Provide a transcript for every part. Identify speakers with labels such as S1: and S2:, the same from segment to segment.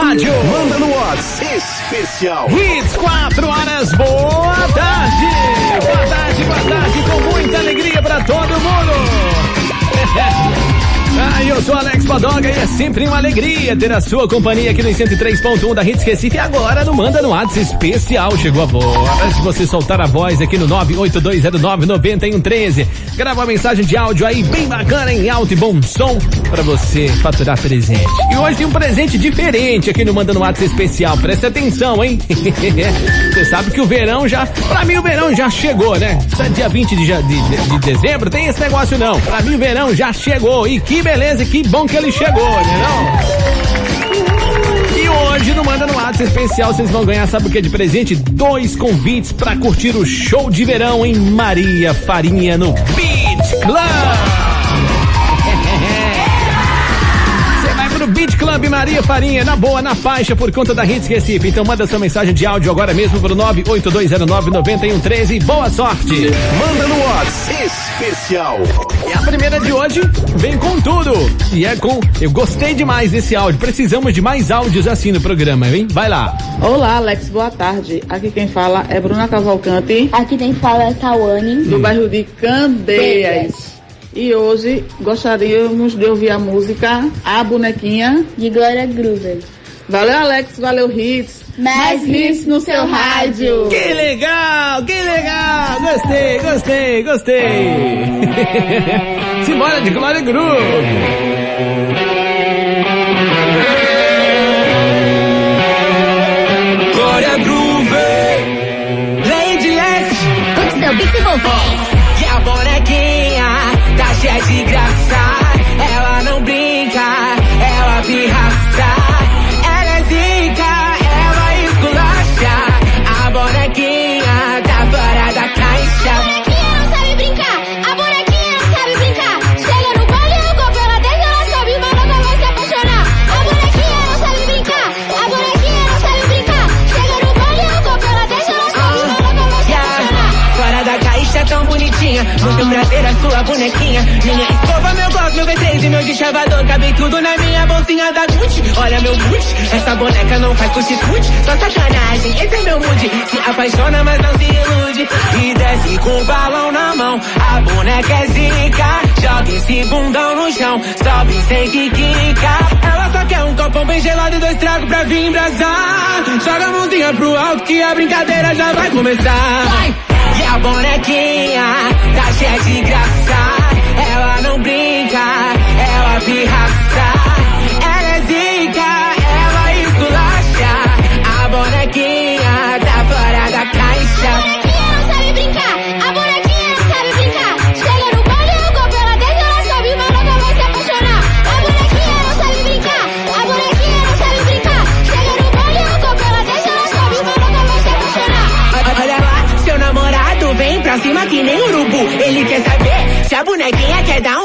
S1: rádio.
S2: Manda no WhatsApp. Especial.
S1: Hits 4 horas. Boa tarde. Boa tarde, boa tarde. Com muita alegria pra todo mundo. Ah, eu sou Alex Padoga e é sempre uma alegria ter a sua companhia aqui no 103.1 da Hits Recife. E agora no Manda no WhatsApp especial chegou a hora de você soltar a voz aqui no 982099113. Grava uma mensagem de áudio aí bem bacana em alto e bom som para você faturar presente. E hoje tem um presente diferente aqui no Manda no WhatsApp especial. Presta atenção, hein? você sabe que o verão já, pra mim o verão já chegou, né? É dia 20 de, de, de dezembro, tem esse negócio não. Pra mim o verão já chegou e que beleza, que bom que ele chegou, né não? E hoje no Manda no WhatsApp especial vocês vão ganhar, sabe o que de presente? Dois convites para curtir o show de verão em Maria Farinha no Beach Club. Club Maria Farinha, na boa, na faixa, por conta da Hits Recife. Então manda sua mensagem de áudio agora mesmo pro 982099113. Boa sorte!
S2: Manda no WhatsApp especial.
S1: E a primeira de hoje vem com tudo. E é com. Eu gostei demais desse áudio. Precisamos de mais áudios assim no programa, hein? Vai lá.
S3: Olá, Alex, boa tarde. Aqui quem fala é Bruna Cavalcante.
S4: Aqui quem fala é Tawane.
S3: Do bairro de Candeias. E hoje gostaríamos de ouvir a música A Bonequinha
S4: de Glória Groover.
S3: Valeu, Alex, valeu, Hits.
S4: Mais hits no seu rádio.
S1: Que legal, que legal. Gostei, gostei, gostei. Simbora de Glória Groove.
S5: Glória Groove. Lady S.
S4: Curte seu beat e voltei.
S5: Bonitinha Muito prazer a sua bonequinha. Minha escova, meu gloss, meu V3 e meu deschavador Cabe tudo na minha bolsinha da Gucci. Olha meu Gucci, essa boneca não faz cuti-cuti Só sacanagem, esse é meu mood. Se apaixona mas não se ilude. E desce com o balão na mão. A boneca é zica. Joga esse bundão no chão. Sobe sem que quica. Ela só quer um copão bem gelado e dois tragos pra vir embrasar. Joga a mãozinha pro alto que a brincadeira já vai começar. Vai! A bonequinha tá cheia de graça. Ela não brinca, ela pirraça.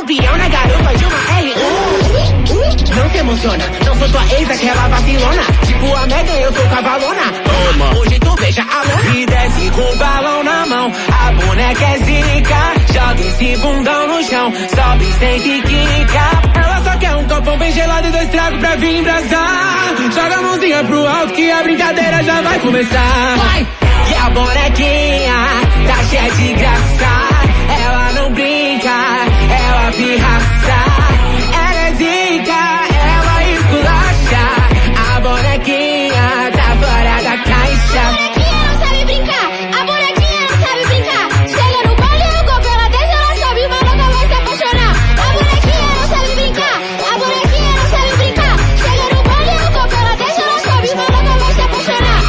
S5: Bonequinha quer dar um peão na garupa de uma R1. Não se emociona, não sou tua ex, aquela vacilona. Tipo a Megan, eu sou cavalona. Toma, hoje tu beija a lona. E desce com o balão na mão. A boneca é zica, joga esse bundão no chão. Sobe sem quica. Ela só quer um copão bem gelado e dois tragos pra vir embrasar. Joga a mãozinha pro alto que a brincadeira já vai começar. Vai! E a bonequinha tá cheia de graça. Pirraça. Ela é zica, ela esculacha. A bonequinha tá fora da
S4: A
S5: caixa.
S4: bonequinha não sabe brincar. A bonequinha não sabe brincar. Chega no baile e no copo, ela desce, ela sobe, mas nunca vai se apaixonar. A bonequinha não sabe brincar. A bonequinha não sabe brincar. Chega no baile e no copo, ela desce, ela sobe, mas nunca vai se apaixonar.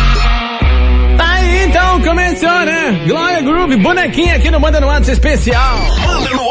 S1: Tá aí então, começou, né? Glória Groove, bonequinha aqui no Manda no WhatsApp especial.
S2: Manda no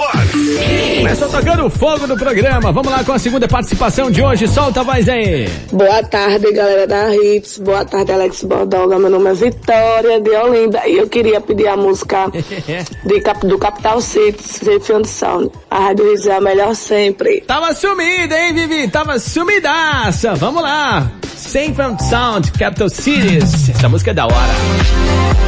S1: Começou tocando fogo no programa. Vamos lá com a segunda participação de hoje. Solta a voz aí.
S6: Boa tarde, galera da Hits. Boa tarde, Alex Bordoga. Meu nome é Vitória de Olinda e eu queria pedir a música de do Capital City, and Sound. A Rádio Hits é a melhor sempre.
S1: Tava sumida, hein, Vivi? Tava sumidaça. Vamos lá. Safe Sound, Capital Cities. Essa música é da hora.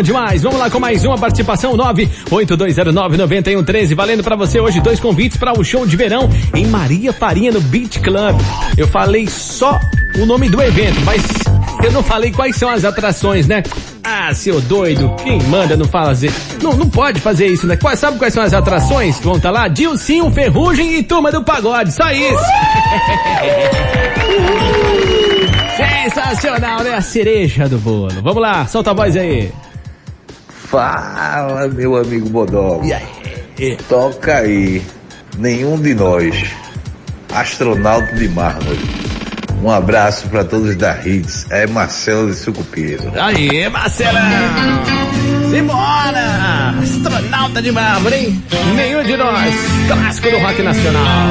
S1: Bom demais. Vamos lá com mais uma participação 982099113. Valendo pra você hoje dois convites para o show de verão em Maria Farinha no Beach Club. Eu falei só o nome do evento, mas eu não falei quais são as atrações, né? Ah, seu doido, quem manda não fazer? Não, não pode fazer isso, né? Quais, sabe quais são as atrações que vão estar lá? Dilcinho, Ferrugem e Turma do Pagode, só isso! Sensacional, né? A cereja do bolo. Vamos lá, solta a voz aí.
S2: Fala, meu amigo Bodó.
S1: E aí?
S2: Toca aí. Nenhum de nós. Astronauta de mármore. Um abraço para todos da Hits. É Marcelo de Sucupira.
S1: Aí, Marcelão! Simbora! Astronauta de mármore, hein? Nenhum de nós. Clássico do rock nacional.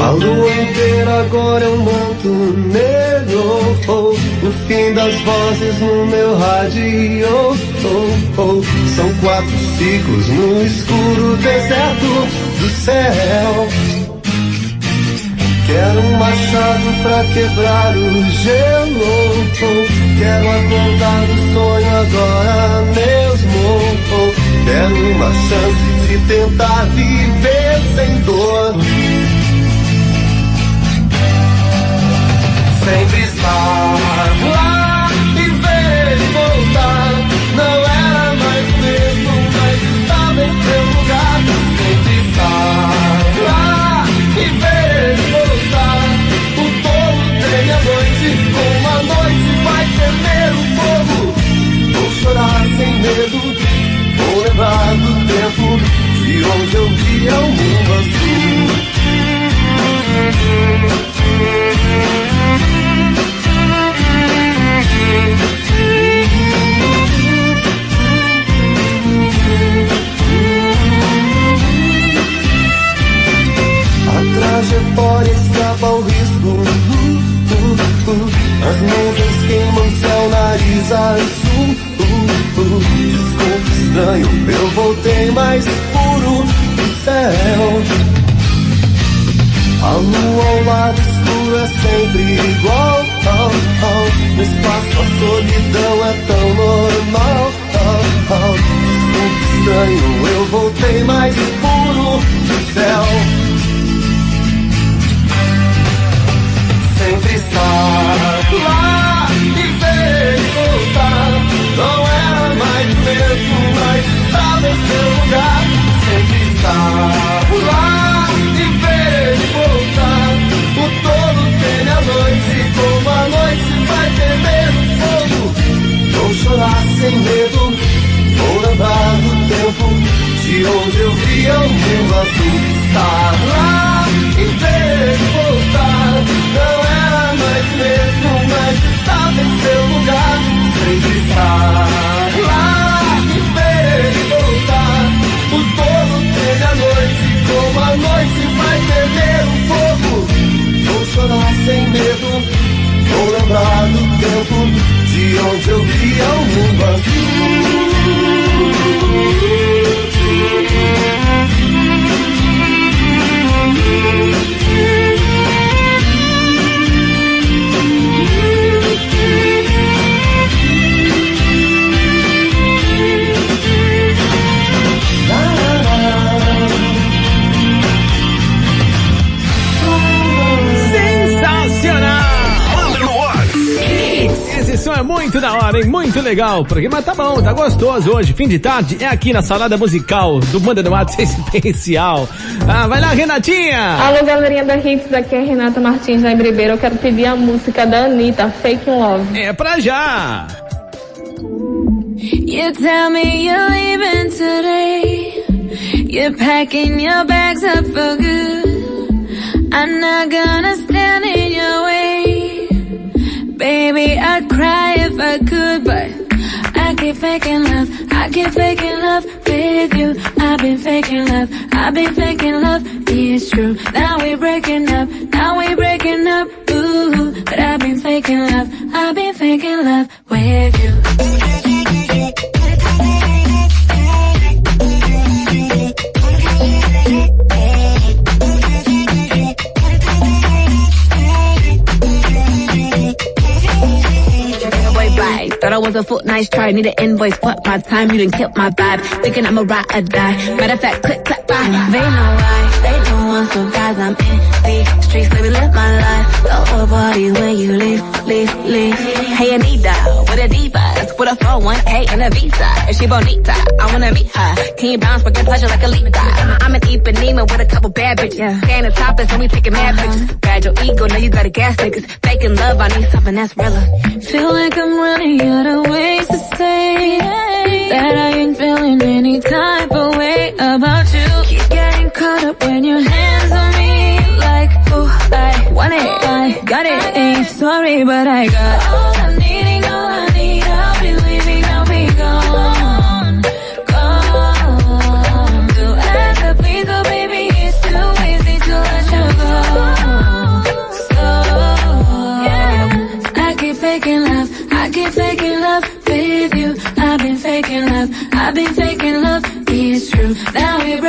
S7: A lua inteira agora é um manto negro oh, O fim das vozes no meu rádio oh, oh. São quatro ciclos no escuro deserto do céu Quero um machado pra quebrar o gelo oh. Quero acordar do sonho agora mesmo oh. Quero uma chance de tentar viver sem dor sempre estar lá e ver voltar. Não era mais mesmo, mas estava em seu lugar. onde eu vi é o mundo azul estar lá e ter que voltar. Não era mais mesmo, mas estava em seu lugar. Sempre estar lá e ter que voltar. O todo teve a noite, como a noite vai perder o fogo. Vou chorar sem medo, vou lembrar do tempo de onde eu
S8: vi é o mundo azul.
S1: Muito da hora, hein? Muito legal. O programa tá bom, tá gostoso hoje. Fim de tarde é aqui na salada musical do Manda no Ato Especial. Ah, vai lá, Renatinha!
S9: Alô, galerinha da Hits, aqui é Renata Martins da Ribeiro. Eu quero pedir a música da Anitta, Fake in Love.
S1: É pra já!
S10: You tell me you're leaving today. You're packing your bags up for good. I'm not gonna stand in your way. Baby, I'd cry if I could, but I keep faking love. I keep faking love with you. I've been faking love. I've been faking love. It's true. Now we're breaking up. Now we're breaking up. Ooh, but I've been faking love. I've been faking love with you.
S11: Thought I was a foot nice try. Need an invoice. Fuck my time. You didn't killed my vibe. Thinking I'm a ride or die. Matter of fact, click, clap, bye. They know why. They don't want some guys. I'm in the streets. Baby, live my life. Go parties when you leave, leave, leave. Hey, Anita. With a divas. With a 401k and a visa. If she bonita, I wanna meet her. Can you bounce your pleasure like a leap? I'm an Ipanema with a couple bad bitches. Yeah. Staying the topless and we taking mad uh-huh. pictures. Bad your ego. now you got a gas niggas. Faking love. I need something that's realer.
S10: Feel like I'm running out ways to say that I ain't feeling any type of way about you. Keep getting caught up when your hands on me, like oh I want it, I got it. Ain't sorry, but I got all I'm needing, keep faking love with you. I've been faking love, I've been faking love. It's true. Now we're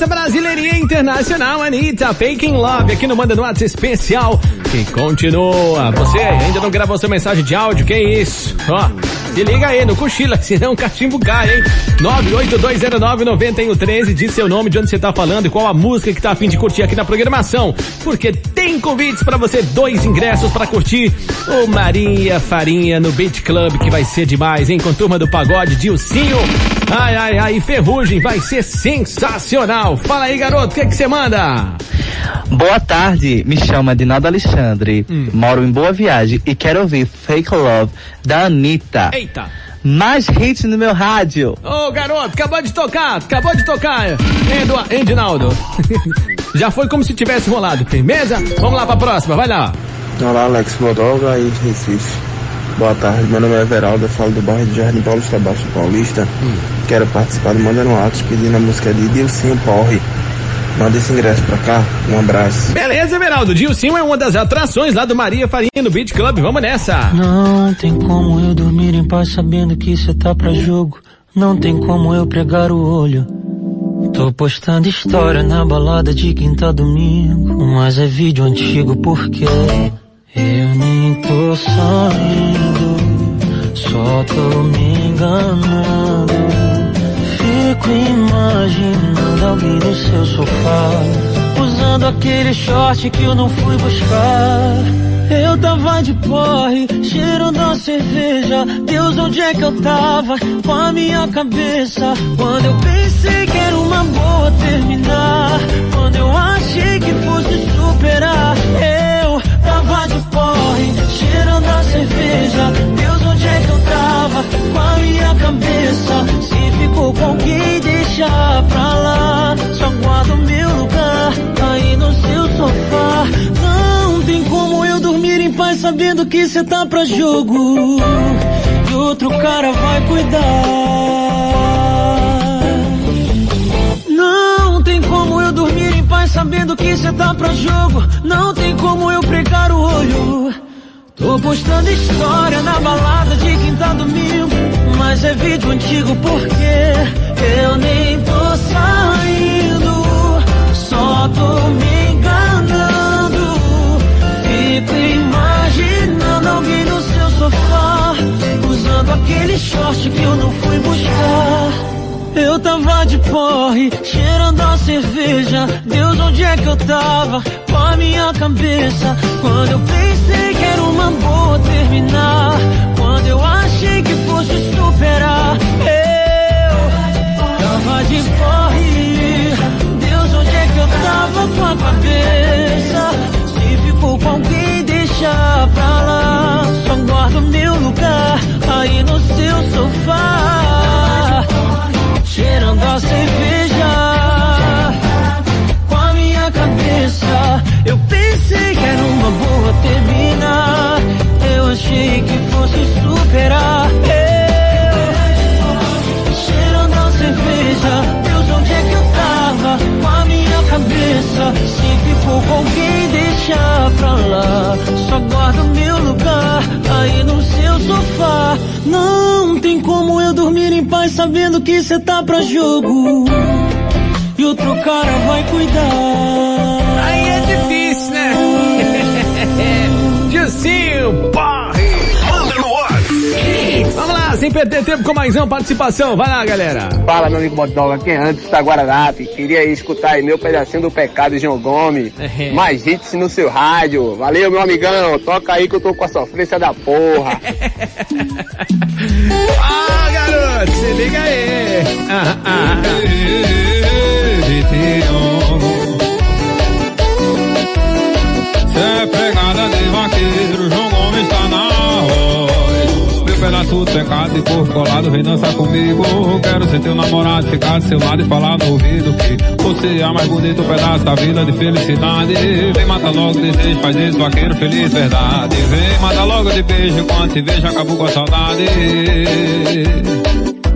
S1: nossa brasileirinha internacional, Anitta, Faking Love, aqui no Manda no WhatsApp especial. E continua. Você ainda não gravou sua mensagem de áudio? Que isso? Ó, se liga aí, no cochila, senão o cachimbo cai, hein? 982099113, diz seu nome, de onde você tá falando e qual a música que tá afim de curtir aqui na programação. Porque tem convites pra você, dois ingressos pra curtir o Maria Farinha no Beat Club, que vai ser demais, hein? Com turma do pagode, Dilcinho. Ai, ai, ai, e Ferrugem vai ser sensacional. Fala aí, garoto, o que que você manda?
S12: Boa tarde, me chama Dinaldo Alexandre, moro em Boa Viagem e quero ouvir Fake Love da Anitta.
S1: Eita.
S12: Mais hits no meu rádio.
S1: Ô, garoto, acabou de tocar, acabou de tocar, Dinaldo? Já foi como se tivesse rolado, firmeza? Vamos lá pra próxima, vai lá.
S13: Olá, Alex Bodoga de Recife. Boa tarde, meu nome é Everaldo, eu falo do bairro de Jardim Paulista Baixo Paulista. Quero participar do Mandando Atos pedindo a música de Dilcinho Porre. Manda esse ingresso pra cá, um abraço.
S1: Beleza, Everaldo, Dilcinho é uma das atrações lá do Maria Farinha no Beat Club, vamos nessa.
S14: Não tem como eu dormir em paz sabendo que cê tá pra jogo. Não tem como eu pregar o olho. Tô postando história na balada de quinta domingo. Mas é vídeo antigo porque eu nem tô saindo. Só tô me enganando. Fico imaginando alguém no seu sofá. Usando aquele short que eu não fui buscar. Eu tava de porre, cheiro da cerveja. Deus, onde é que eu tava? Com a minha cabeça. Quando eu pensei que era uma boa terminar. Quando eu que fosse superar. Eu tava de porre, cheirando a cerveja. Deus, onde é que eu tava? Com a minha cabeça. Com quem deixar pra lá. Só guardo meu lugar aí no seu sofá. Não tem como eu dormir em paz sabendo que cê tá pra jogo. E outro cara vai cuidar. Não tem como eu dormir em paz sabendo que cê tá pra jogo. Não tem como eu pregar o olho. Tô postando história na balada de quinta domingo. Mas é vídeo antigo porque eu nem tô saindo. Só tô me enganando. Fico imaginando alguém no seu sofá. Usando aquele short que eu não fui buscar. Eu tava de porre, cheirando a cerveja. Deus, onde é que eu tava? Com a minha cabeça. Quando eu pensei uma boa terminar. Quando eu achei que fosse superar. Eu tava de porre. Deus, onde é que eu tava com a cabeça? Se ficou com alguém, deixa pra lá. Só guardo meu lugar aí no seu sofá cheirando a cerveja com a minha cabeça. Eu pensei que era uma boa terminar. Achei que fosse superar. Eu cheirando a cerveja. Deus, onde é que eu tava? Com a minha cabeça. Se ficou com alguém, deixa pra lá. Só guardo meu lugar aí no seu sofá. Não tem como eu dormir em paz sabendo que cê tá pra jogo. E outro cara vai cuidar.
S1: Perder tempo com mais uma participação. Vai lá, galera.
S15: Fala, meu amigo Bodoga, aqui é antes da Guaranapi. Queria escutar aí meu pedacinho do pecado, João Gomes. Mais hits no seu rádio. Valeu, meu amigão. Toca aí que eu tô com a sofrência da porra.
S1: Ah, garoto, se liga aí. Ah, ah,
S16: Cê é pegada de vaqueiro, João Gomes tá na de pecado e corpo colado, vem dançar comigo. Quero ser teu namorado, ficar do seu lado e falar no ouvido que você é a mais bonito pedaço da vida de felicidade. Vem mata logo o desejo, faz isso, vaqueiro feliz, verdade. Vem mata logo de beijo, quando te vejo acabou com a saudade.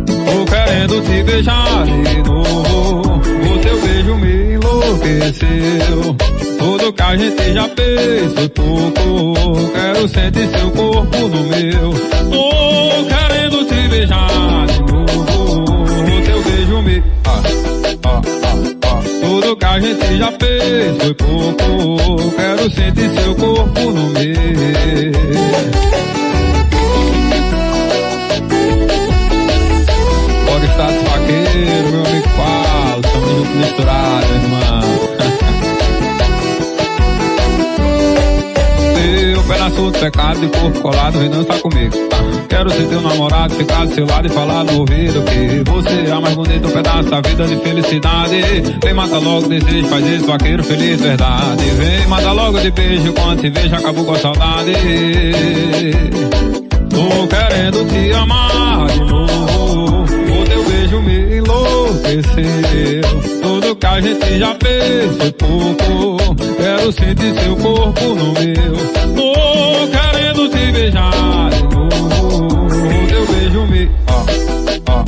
S16: Tô querendo te beijar de novo. O teu beijo me enlouqueceu. Tudo que a gente já fez foi pouco. Quero sentir seu corpo no meu. Tô querendo te beijar de novo. O teu beijo me. Ah, ah, ah, ah. Tudo que a gente já fez foi pouco. Quero sentir seu corpo no meu. Bora status vaqueiro, meu amigo Paulo, estamos juntos misturados, irmão. Pedaço de pecado de corpo colado, vem dançar comigo. Quero ser teu namorado, ficar do seu lado e falar no ouvido que você é o mais bonito pedaço da vida de felicidade. Vem, mata logo desejo, faz isso, vaqueiro feliz, verdade. Vem, mata logo de beijo, quando te vejo acabou com a saudade. Tô querendo te amar de novo. O teu beijo me enlouqueceu. Tudo que a gente já fez foi pouco. Quero sentir seu corpo no meu. Tô querendo te beijar de novo. Teu beijo me. Ah, ah.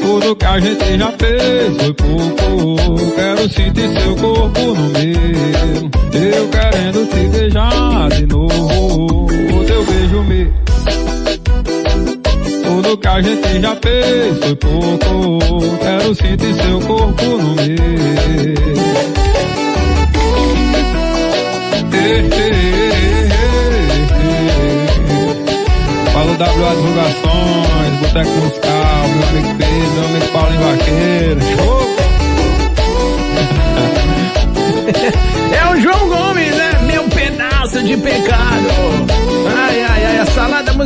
S16: Tudo que a gente já fez foi pouco. Quero sentir seu corpo no meu. Eu querendo te beijar de novo. Teu beijo me. Que a gente já fez foi pouco. Quero sentir seu corpo no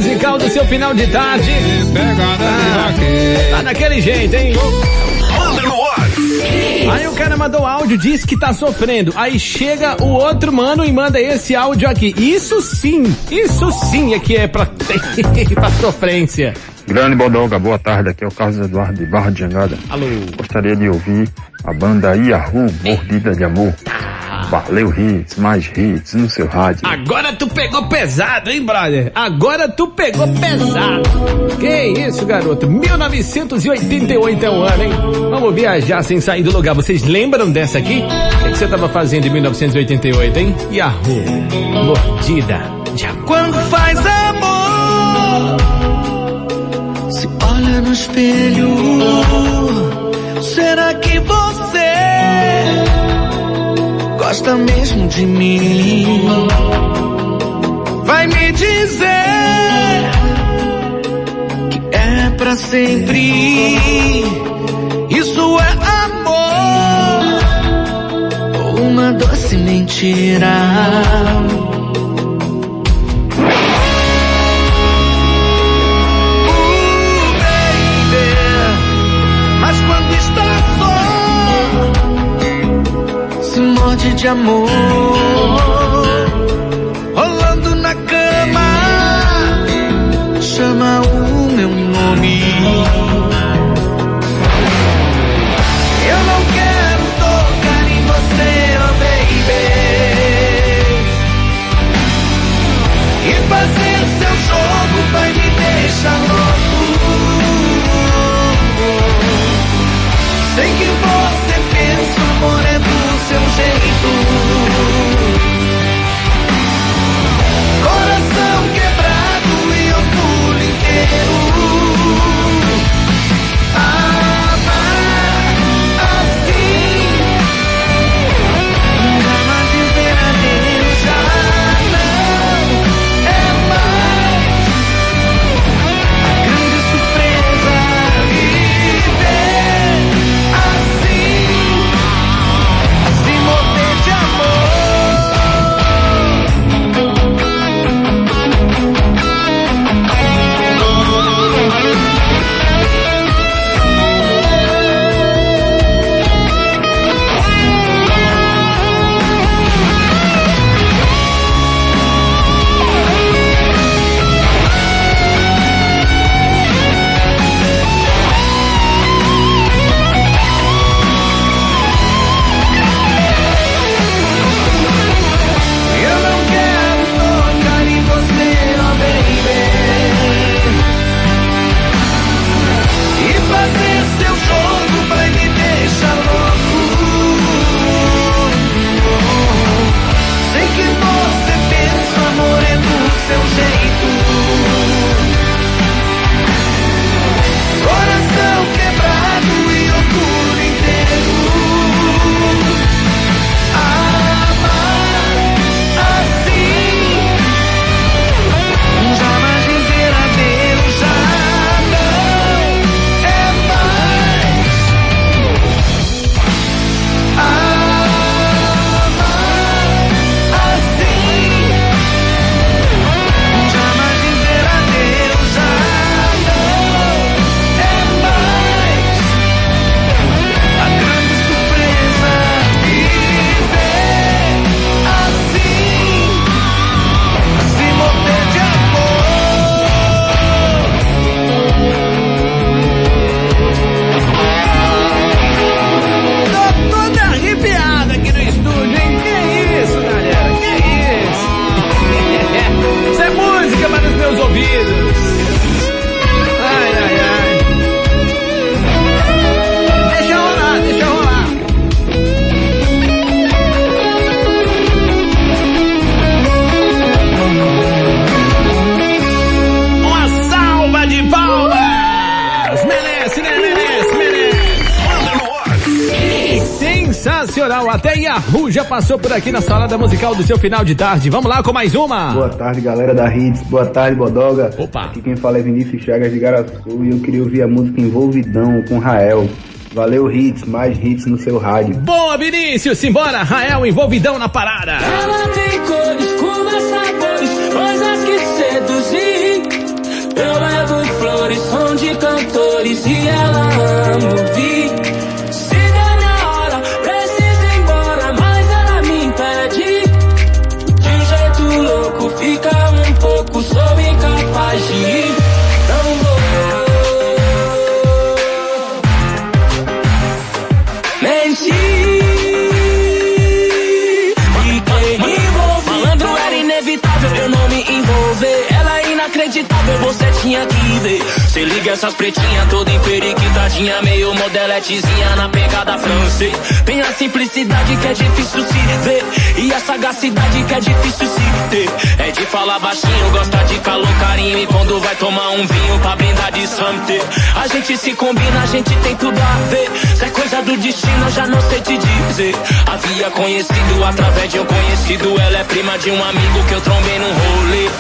S16: musical
S1: do seu final de tarde.
S16: Pegada
S1: Ah, tá daquele jeito, hein?
S17: Manda no ar.
S1: Aí o cara mandou áudio, disse que tá sofrendo. Aí chega o outro mano e manda esse áudio aqui. Isso sim, isso sim é que é pra, pra sofrência.
S18: Grande Bodoga, boa tarde. Aqui é o Carlos Eduardo de Barra de Jangada.
S1: Alô.
S18: Gostaria de ouvir a banda Yahoo Mordida de Amor. Valeu hits, mais hits no seu rádio.
S1: Agora tu pegou pesado, hein, brother? Agora tu pegou pesado. Que isso, garoto? 1988 é o ano, hein? Vamos viajar sem sair do lugar. Vocês lembram dessa aqui? O que, que você tava fazendo em 1988, hein? Yahoo, mordida de amor.
S8: Quando faz amor, se olha no espelho, será que você gosta mesmo de mim? Vai me dizer que é pra sempre. Isso é amor ou uma doce mentira? Morde de amor,
S1: Sensacional! Até Yahoo já passou por aqui na salada musical do seu final de tarde. Vamos lá com mais uma!
S19: Boa tarde, galera da Hits. Boa tarde, Bodoga.
S1: Opa.
S19: Aqui quem fala é Vinícius Chagas de Garaçu e eu queria ouvir a música Envolvidão com Rael. Valeu, Hits. Mais hits no seu rádio.
S1: Boa, Vinícius! Simbora! Rael envolvidão na parada!
S8: Ela tem cores, curvas, sabores, coisas que seduzir. Eu levo flores, som de cantores e ela ama ouvir.
S20: agir tão. Mentir e querer envolver. Malandro era inevitável eu não me envolver. Ela é inacreditável, você tinha que ver. Se liga essas pretinhas toda emperiquitadinha, meio modeletezinha na pegada francês. Tem a simplicidade que é difícil se ver. E a sagacidade que é difícil se ter. É de falar baixinho, gosta de calor, carinho. E quando vai tomar um vinho pra brindar de santé. A gente se combina, a gente tem tudo a ver. Se é coisa do destino, eu já não sei te dizer. Havia conhecido através de um conhecido. Ela é prima de um amigo que eu trombei num rolê.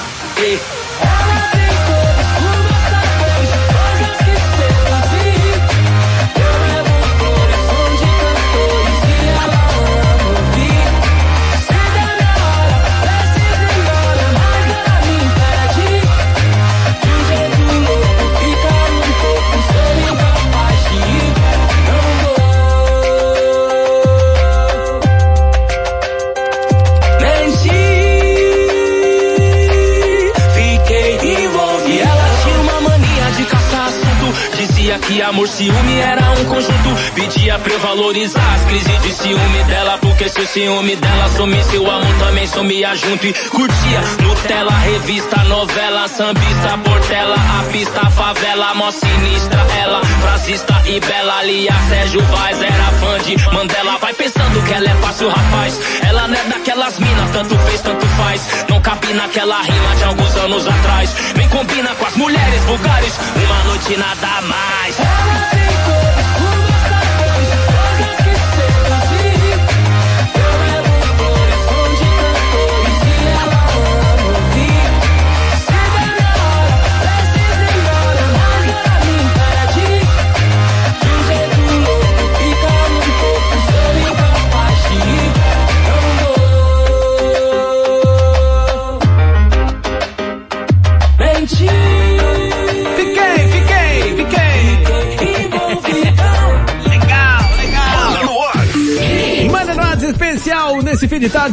S20: Por ciúme era conjunto. Pedia pra eu valorizar as crises de ciúme dela. Porque se o ciúme dela sumisse, o amor também sumia junto. E curtia Nutella, revista, novela, sambista, portela, a pista, favela, mó sinistra. Ela, frasista e bela, Lia, Sérgio Vaz, era fã de Mandela. Vai pensando que ela é fácil, rapaz. Ela não é daquelas minas, tanto fez, tanto faz. Não cabe naquela rima de alguns anos atrás. Nem combina com as mulheres vulgares. Uma noite nada mais.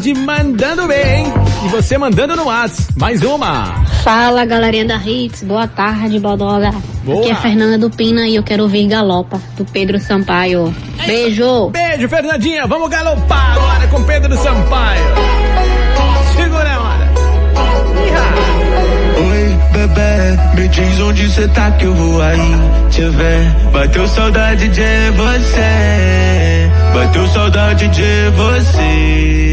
S1: Tarde, mandando bem. E você mandando no WhatsApp. Mais uma.
S21: Fala galerinha da Hits, boa tarde, Bodoga.
S1: Boa.
S21: Aqui é Fernanda do Pina e eu quero ouvir Galopa, do Pedro Sampaio. Beijo!
S1: Beijo, Fernandinha. Vamos galopar agora com Pedro Sampaio. Segura a hora.
S22: Oi, bebê, me diz onde cê tá que eu vou aí te ver. Bateu saudade de você, bateu saudade de você.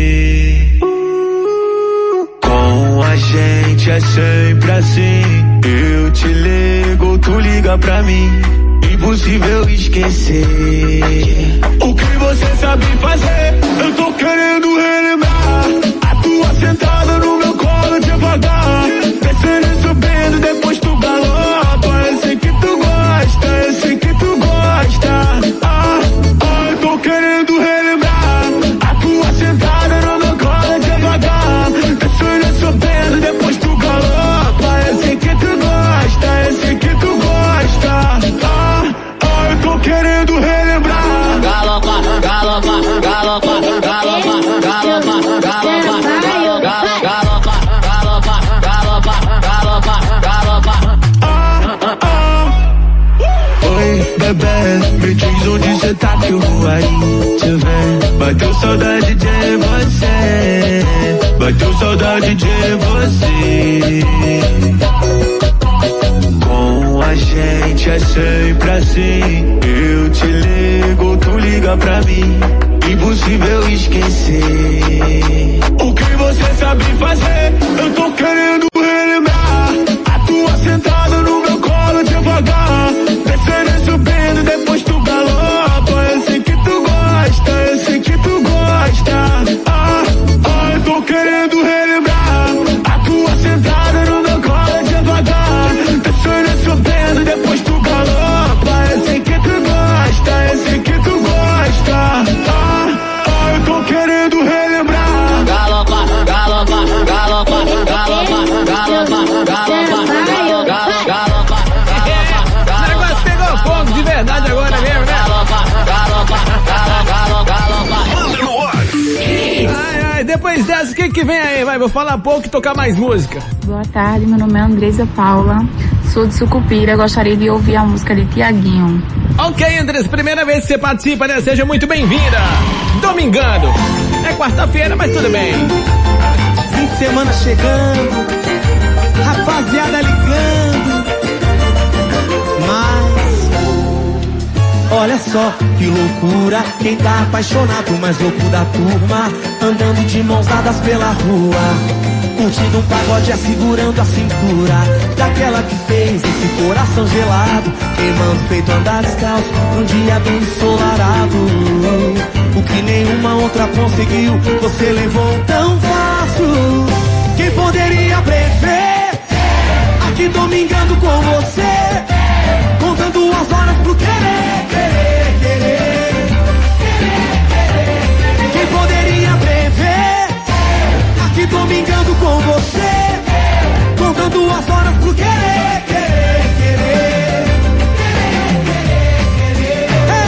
S22: Gente é sempre assim. Eu te ligo, tu liga pra mim. Impossível esquecer. O que você sabe fazer?
S1: Vai, vou falar pouco e tocar mais música.
S23: Boa tarde, meu nome é Andresa Paula, sou de Sucupira, gostaria de ouvir a música de Tiaguinho.
S1: Ok, Andressa, primeira vez que você participa, né? Seja muito bem-vinda. Domingando. É quarta-feira, mas tudo bem.
S24: Fim de semana chegando, rapaziada ligando.
S25: Olha só que loucura, quem tá apaixonado, mais louco da turma, andando de mãos dadas pela rua. Curtindo um pagode, segurando a cintura Daquela que fez esse coração gelado Queimando feito andar descalço Num dia bem ensolarado O que nenhuma outra conseguiu Você levou tão fácil Quem poderia prever Aqui domingando com você as horas pro querer, querer, querer. Quem poderia prever? Aqui domingando com você. Contando as horas pro querer, querer, querer. É,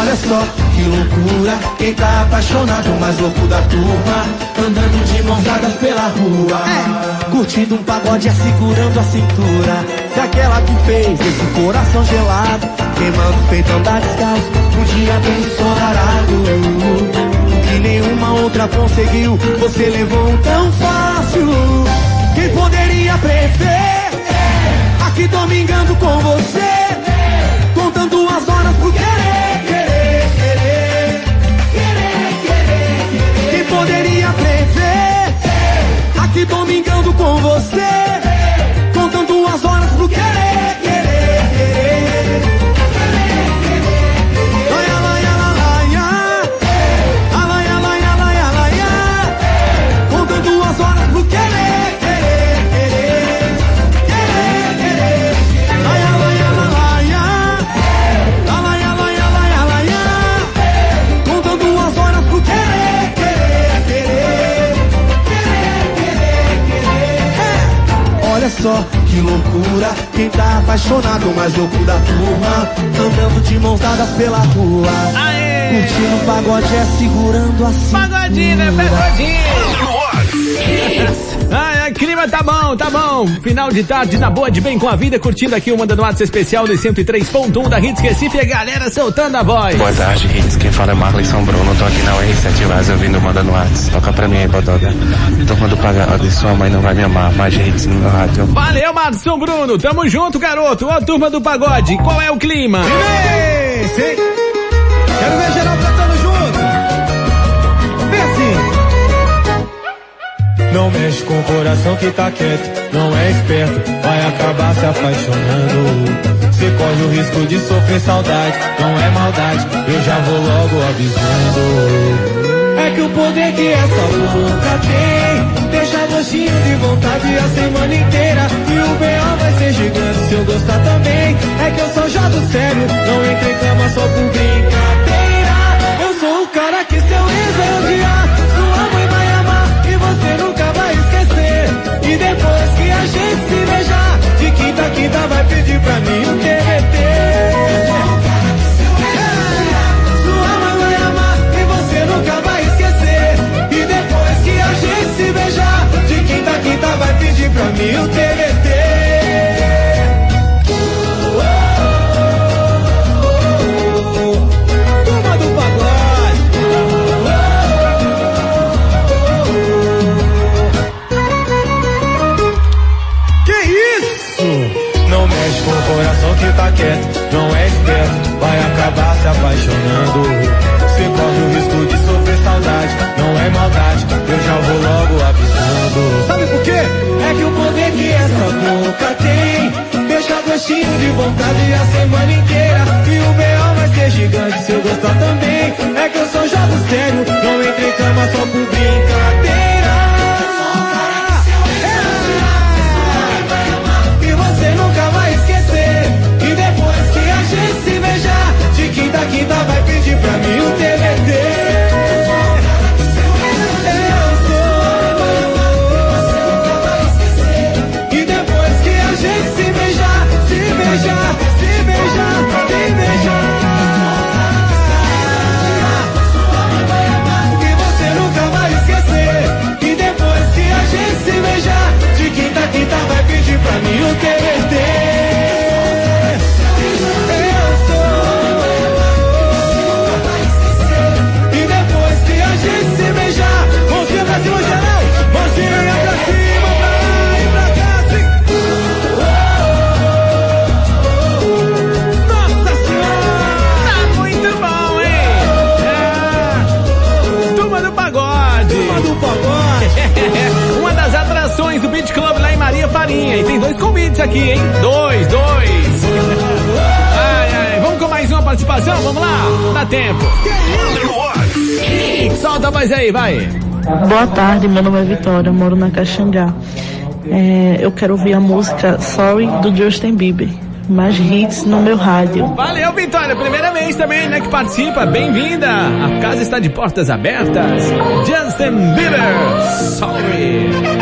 S25: Olha só loucura Quem tá apaixonado, mais louco da turma Andando de mãos dadas pela rua Curtindo um pagode, segurando a cintura Daquela que fez esse coração gelado Queimando feito andar descalço Um dia bem ensolarado que nenhuma outra conseguiu. Você levou tão fácil. Quem poderia prever? Aqui domingando com você, contando as horas pro querer, poderia prever? Aqui domingando com você, apaixonado, mais louco da turma, andando de mãos dadas pela rua. Curtindo o pagode, é segurando a cintura.
S1: Pagodinho, né? Pagodinho. Ai, clima tá bom, tá bom. Final de tarde na boa de bem com a vida, curtindo aqui o Mandando Atos Especial dos 103.1 da Hits Recife e a galera soltando a voz.
S26: Boa tarde, Hits. Quem fala é Marley São Bruno. Tô aqui na UR7 Vaz ouvindo Manda no Whats. Toca pra mim aí, Bodoga. Turma do Pagode, sua mãe não vai me amar. Mais hits no meu rádio.
S1: Valeu, Madison Bruno. Tamo junto, garoto. Ó, turma do pagode. Qual é o clima?
S25: Sim. Quero ver geral cantando Não mexe com o coração que tá quieto, não é esperto, vai acabar se apaixonando. Você corre o risco de sofrer saudade, não é maldade, eu já vou logo avisando. É que o poder que essa boca tem Deixa gostinho de vontade a semana inteira E o B.O. vai ser gigante se eu gostar também É que eu sou jogo sério, não entro em cama só por brincadeira Eu sou o cara que seu ex vai odiar você nunca vai esquecer E depois que a gente se beijar De quinta quinta vai pedir pra mim um TBT sua mãe vai amar e você nunca vai esquecer. E depois que a gente se beijar, de quinta quinta vai pedir pra mim o TBT. Quieto, não é esperto, vai acabar se apaixonando. Você corre o risco de sofrer saudade, não é maldade, eu já vou logo avisando. Sabe por quê? É que o poder que essa boca tem, deixa gostinho de vontade a semana inteira. E o B.O. vai ser gigante se eu gostar também. É que eu sou jogo sério, não entrei cama só por E
S1: tem dois convites aqui, hein? Dois, dois. Ai, ai. Vamos com mais uma participação? Vamos lá? Dá tempo. Solta voz aí, vai.
S27: Boa tarde, meu nome é Vitória, moro na Caxangá. É, eu quero ouvir a música Sorry do Justin Bieber. Mais hits no meu rádio.
S1: Valeu, Vitória. Primeira vez também, né, que participa. Bem-vinda. A casa está de portas abertas. Justin Bieber. Sorry.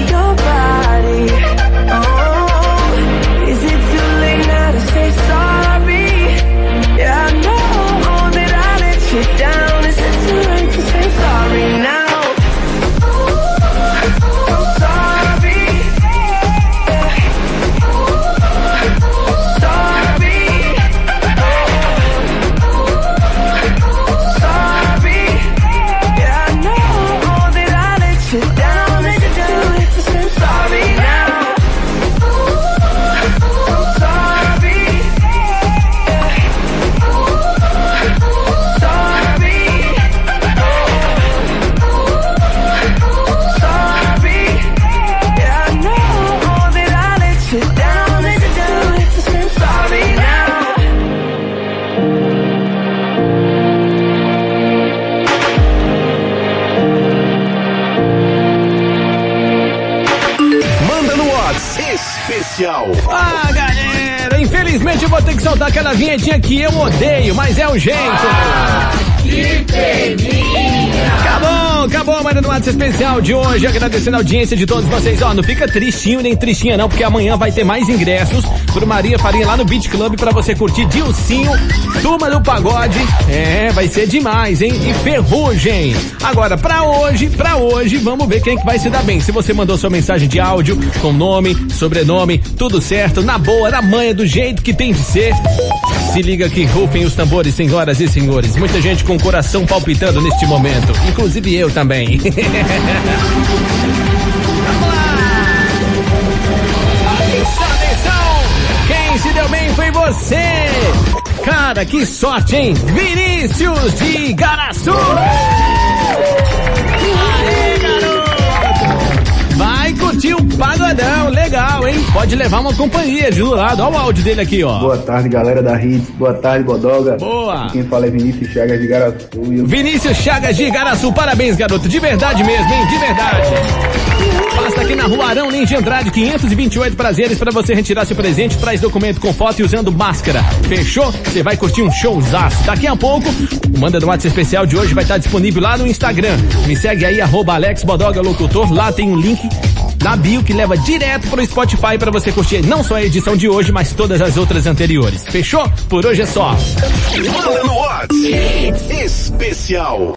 S1: Agradecendo a audiência de todos vocês. Ó, não fica tristinho nem tristinha não, porque amanhã vai ter mais ingressos pro Maria Farinha lá no Beach Club pra você curtir Dilcinho, Turma do Pagode. É, vai ser demais, hein? E ferrugem. Agora, pra hoje, pra hoje, vamos ver quem que vai se dar bem. Se você mandou sua mensagem de áudio com nome, sobrenome, tudo certo, na boa, na manha, do jeito que tem de ser. Se liga que rufem os tambores, senhoras e senhores. Muita gente com o coração palpitando neste momento. Inclusive eu também. Se deu bem foi você! Cara, que sorte, hein? Vinícius de Garaçu! O pagodão, legal, hein? Pode levar uma companhia de do lado. Olha o áudio dele aqui, ó.
S19: Boa tarde, galera da Hits. Boa tarde, Bodoga.
S1: Boa.
S19: Quem fala é Vinícius Chagas de Garaçu. Eu-
S1: Vinícius Chagas de Igaraçu, parabéns, garoto. De verdade mesmo, hein? De verdade. Passa aqui na rua Arão Lins de Andrade, 528 prazeres para você retirar seu presente. Traz documento com foto e usando máscara. Fechou? Você vai curtir um showzaço. Daqui a pouco, o Manda do WhatsApp especial de hoje vai estar disponível lá no Instagram. Me segue aí, arroba Alex Bodoga Locutor. Lá tem um link na bio que leva direto pro Spotify para você curtir não só a edição de hoje, mas todas as outras anteriores. Fechou? Por hoje é só.
S17: Manda no especial.